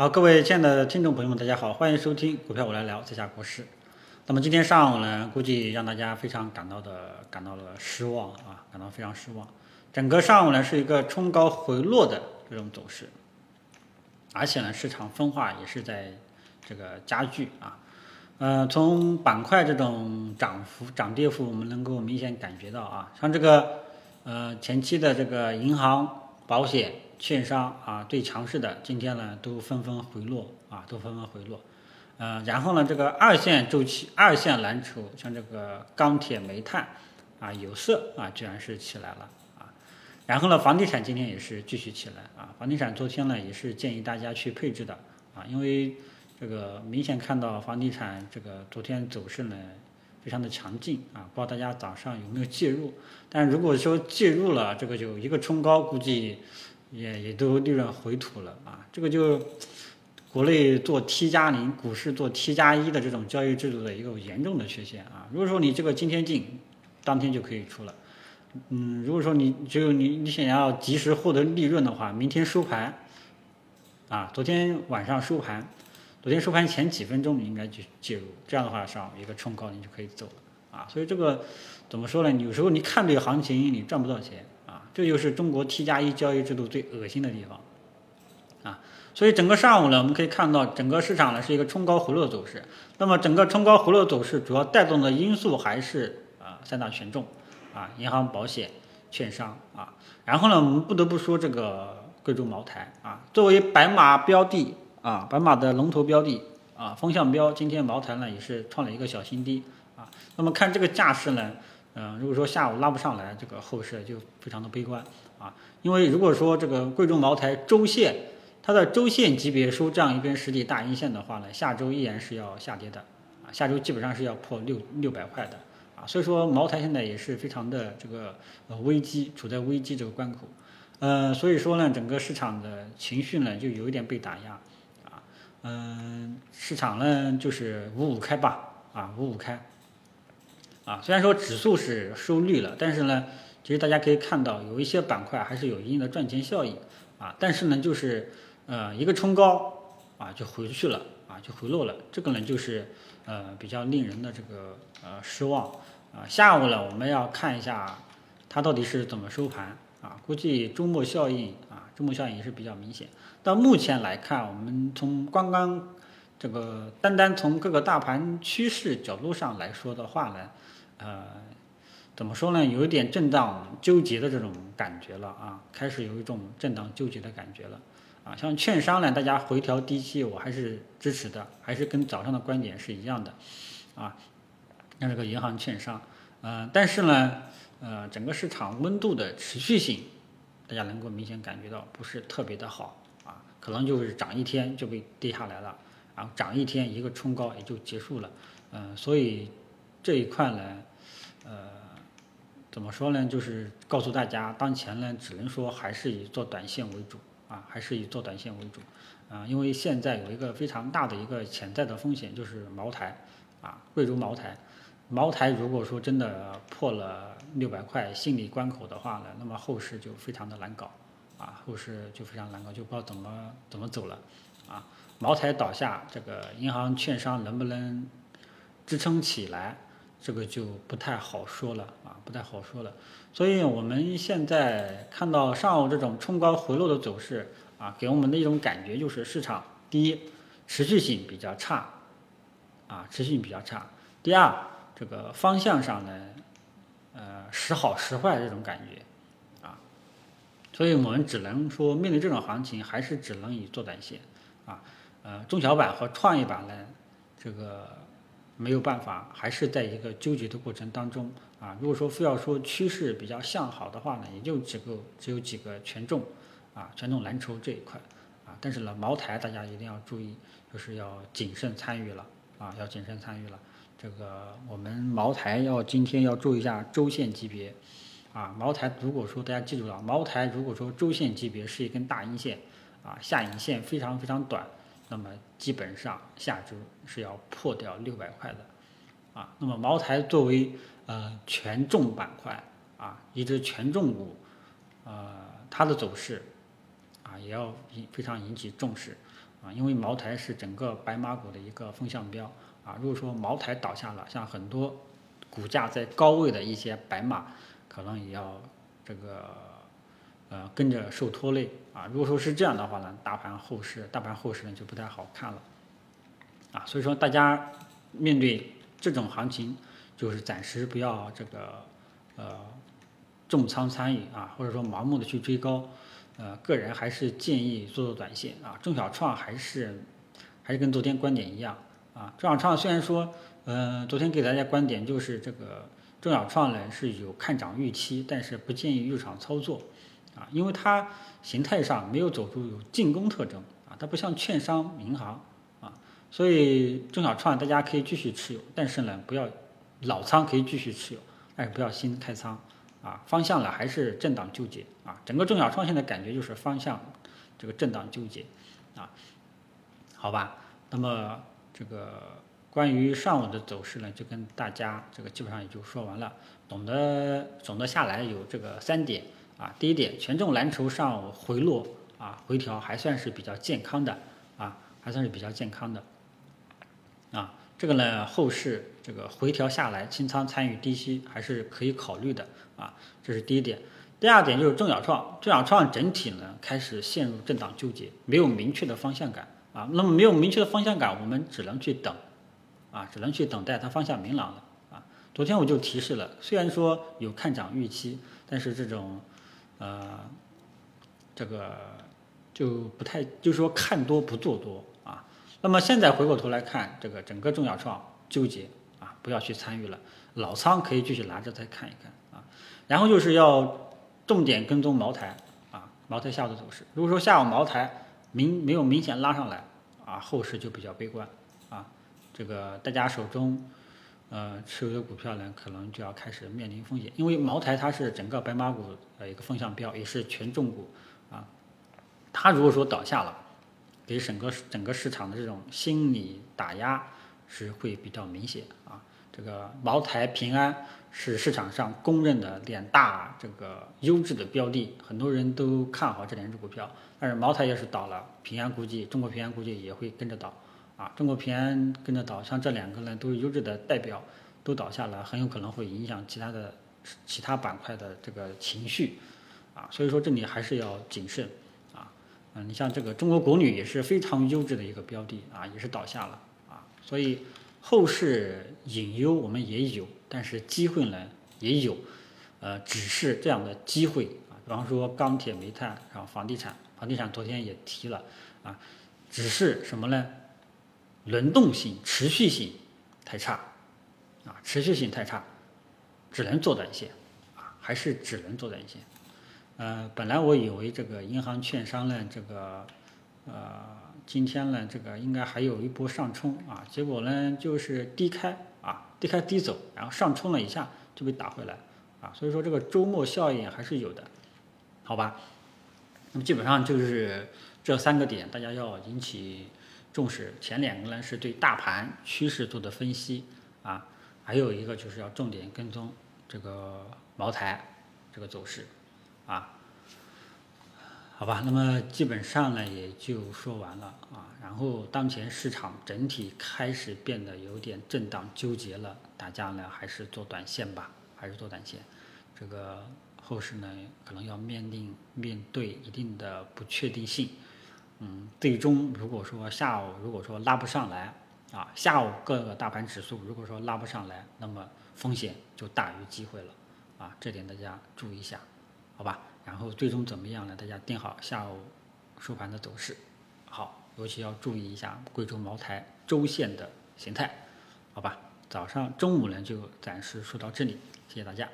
好，各位亲爱的听众朋友们，大家好，欢迎收听股票我来聊，在下国师。那么今天上午呢，估计让大家非常感到的感到了失望啊，感到非常失望。整个上午呢是一个冲高回落的这种走势，而且呢市场分化也是在这个加剧啊。呃，从板块这种涨幅涨跌幅，我们能够明显感觉到啊，像这个呃前期的这个银行、保险。券商啊，最强势的今天呢都纷纷回落啊，都纷纷回落，呃，然后呢，这个二线周期、二线蓝筹，像这个钢铁、煤炭啊、有色啊，居然是起来了啊。然后呢，房地产今天也是继续起来啊。房地产昨天呢也是建议大家去配置的啊，因为这个明显看到房地产这个昨天走势呢非常的强劲啊，不知道大家早上有没有介入？但如果说介入了，这个就一个冲高，估计。也也都利润回吐了啊，这个就国内做 T 加零股市做 T 加一的这种交易制度的一个严重的缺陷啊。如果说你这个今天进，当天就可以出了，嗯，如果说你只有你你想要及时获得利润的话，明天收盘啊，昨天晚上收盘，昨天收盘前几分钟你应该去介入，这样的话上一个冲高你就可以走了啊。所以这个怎么说呢？有时候你看这个行情你赚不到钱。这就是中国 T 加一交易制度最恶心的地方，啊，所以整个上午呢，我们可以看到整个市场呢是一个冲高回落走势。那么整个冲高回落走势主要带动的因素还是啊三大权重，啊银行、保险、券商啊。然后呢，我们不得不说这个贵州茅台啊，作为白马标的啊，白马的龙头标的啊，风向标，今天茅台呢也是创了一个小新低啊。那么看这个架势呢。嗯，如果说下午拉不上来，这个后市就非常的悲观啊。因为如果说这个贵州茅台周线，它的周线级别收这样一根实体大阴线的话呢，下周依然是要下跌的啊，下周基本上是要破六六百块的啊。所以说茅台现在也是非常的这个呃危机，处在危机这个关口。呃，所以说呢，整个市场的情绪呢就有一点被打压啊。嗯，市场呢就是五五开吧啊，五五开。啊，虽然说指数是收绿了，但是呢，其实大家可以看到有一些板块还是有一定的赚钱效应啊。但是呢，就是呃一个冲高啊就回去了啊就回落了，这个呢就是呃比较令人的这个呃失望啊。下午呢我们要看一下它到底是怎么收盘啊，估计周末效应啊周末效应也是比较明显。到目前来看，我们从刚刚这个单单从各个大盘趋势角度上来说的话呢。呃，怎么说呢？有一点震荡纠结的这种感觉了啊，开始有一种震荡纠结的感觉了啊。像券商呢，大家回调低吸，我还是支持的，还是跟早上的观点是一样的啊。像这个银行、券商，呃，但是呢，呃，整个市场温度的持续性，大家能够明显感觉到不是特别的好啊，可能就是涨一天就被跌下来了，然后涨一天一个冲高也就结束了，嗯，所以这一块呢。呃，怎么说呢？就是告诉大家，当前呢，只能说还是以做短线为主啊，还是以做短线为主啊。因为现在有一个非常大的一个潜在的风险，就是茅台啊，贵州茅台。茅台如果说真的破了六百块心理关口的话呢，那么后市就非常的难搞啊，后市就非常难搞，就不知道怎么怎么走了啊。茅台倒下，这个银行、券商能不能支撑起来？这个就不太好说了啊，不太好说了。所以我们现在看到上午这种冲高回落的走势啊，给我们的一种感觉就是市场第一持续性比较差啊，持续性比较差。第二，这个方向上呢，呃，时好时坏这种感觉啊。所以我们只能说，面对这种行情，还是只能以做短线啊。呃，中小板和创业板呢，这个。没有办法，还是在一个纠结的过程当中啊。如果说非要说趋势比较向好的话呢，也就只够只有几个权重啊，权重蓝筹这一块啊。但是呢，茅台大家一定要注意，就是要谨慎参与了啊，要谨慎参与了。这个我们茅台要今天要注意一下周线级别啊。茅台如果说大家记住了，茅台如果说周线级别是一根大阴线啊，下影线非常非常短。那么基本上下周是要破掉六百块的，啊，那么茅台作为呃权重板块啊，一只权重股，呃，它的走势啊啊，也要引非常引起重视啊，因为茅台是整个白马股的一个风向标啊。如果说茅台倒下了，像很多股价在高位的一些白马，可能也要这个呃跟着受拖累啊。如果说是这样的话呢，大盘后市大盘后市呢就不太好看了啊。所以说大家面对这种行情，就是暂时不要这个呃重仓参与啊，或者说盲目的去追高。呃，个人还是建议做做短线啊。中小创还是还是跟昨天观点一样啊。中小创虽然说，呃，昨天给大家观点就是这个中小创呢是有看涨预期，但是不建议入场操作啊，因为它形态上没有走出有进攻特征啊，它不像券商、银行啊，所以中小创大家可以继续持有，但是呢，不要老仓可以继续持有，但是不要新开仓。啊，方向呢还是震荡纠结啊，整个中小创新的感觉就是方向这个震荡纠结啊，好吧，那么这个关于上午的走势呢，就跟大家这个基本上也就说完了，总的总的下来有这个三点啊，第一点，权重蓝筹上午回落啊，回调还算是比较健康的啊，还算是比较健康的啊。这个呢，后市这个回调下来，清仓参与低吸还是可以考虑的啊，这是第一点。第二点就是中小创，中小创整体呢开始陷入震荡纠结，没有明确的方向感啊。那么没有明确的方向感，我们只能去等啊，只能去等待它方向明朗了啊。昨天我就提示了，虽然说有看涨预期，但是这种呃这个就不太，就是说看多不做多啊。那么现在回过头来看，这个整个中小创纠结啊，不要去参与了，老仓可以继续拿着再看一看啊。然后就是要重点跟踪茅台啊，茅台下午的走势。如果说下午茅台明没有明显拉上来啊，后市就比较悲观啊。这个大家手中呃持有的股票呢，可能就要开始面临风险，因为茅台它是整个白马股的一个风向标，也是权重股啊。它如果说倒下了，给整个整个市场的这种心理打压是会比较明显啊。这个茅台、平安是市场上公认的两大这个优质的标的，很多人都看好这两只股票。但是茅台要是倒了，平安估计中国平安估计也会跟着倒啊。中国平安跟着倒，像这两个呢都是优质的代表，都倒下了，很有可能会影响其他的其他板块的这个情绪啊。所以说这里还是要谨慎。啊嗯，你像这个中国国旅也是非常优质的一个标的啊，也是倒下了啊，所以后市隐忧我们也有，但是机会呢也有，呃，只是这样的机会啊，比方说钢铁、煤炭，然后房地产，房地产昨天也提了啊，只是什么呢？轮动性、持续性太差啊，持续性太差，只能做短线啊，还是只能做短线。呃，本来我以为这个银行、券商呢，这个，呃，今天呢，这个应该还有一波上冲啊，结果呢，就是低开啊，低开低走，然后上冲了一下就被打回来啊，所以说这个周末效应还是有的，好吧？那么基本上就是这三个点，大家要引起重视。前两个呢是对大盘趋势做的分析啊，还有一个就是要重点跟踪这个茅台这个走势。啊，好吧，那么基本上呢也就说完了啊。然后当前市场整体开始变得有点震荡纠结了，大家呢还是做短线吧，还是做短线。这个后市呢可能要面临面对一定的不确定性。嗯，最终如果说下午如果说拉不上来啊，下午各个大盘指数如果说拉不上来，那么风险就大于机会了啊，这点大家注意一下。好吧，然后最终怎么样呢？大家定好下午收盘的走势。好，尤其要注意一下贵州茅台周线的形态。好吧，早上中午呢就暂时说到这里，谢谢大家。